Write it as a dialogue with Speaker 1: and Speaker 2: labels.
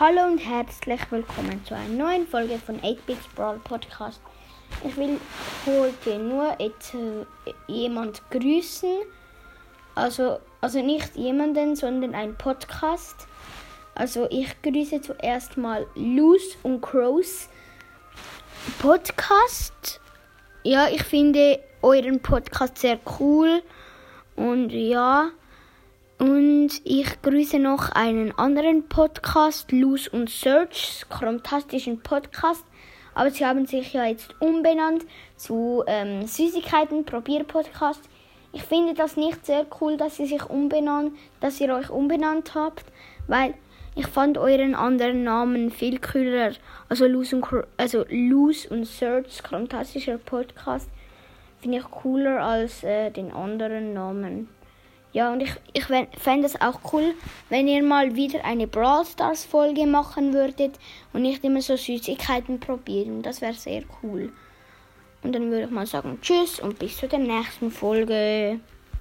Speaker 1: Hallo und herzlich willkommen zu einer neuen Folge von 8-Bits Brawl Podcast. Ich will heute nur jetzt, äh, jemand grüßen. Also, also nicht jemanden, sondern ein Podcast. Also ich grüße zuerst mal Luz und Crows Podcast. Ja, ich finde euren Podcast sehr cool. Und ja, und ich grüße noch einen anderen Podcast, Luz und Search, fantastischen Podcast. Aber sie haben sich ja jetzt umbenannt zu ähm, Süßigkeiten Probier Podcast. Ich finde das nicht sehr cool, dass ihr sich umbenannt, dass ihr euch umbenannt habt, weil ich fand euren anderen Namen viel cooler. Also Luz und, also Luz und Search, fantastischer Podcast, finde ich cooler als äh, den anderen Namen. Ja, und ich, ich fände es auch cool, wenn ihr mal wieder eine Brawl Stars Folge machen würdet und nicht immer so Süßigkeiten probieren. Das wäre sehr cool. Und dann würde ich mal sagen Tschüss und bis zu der nächsten Folge.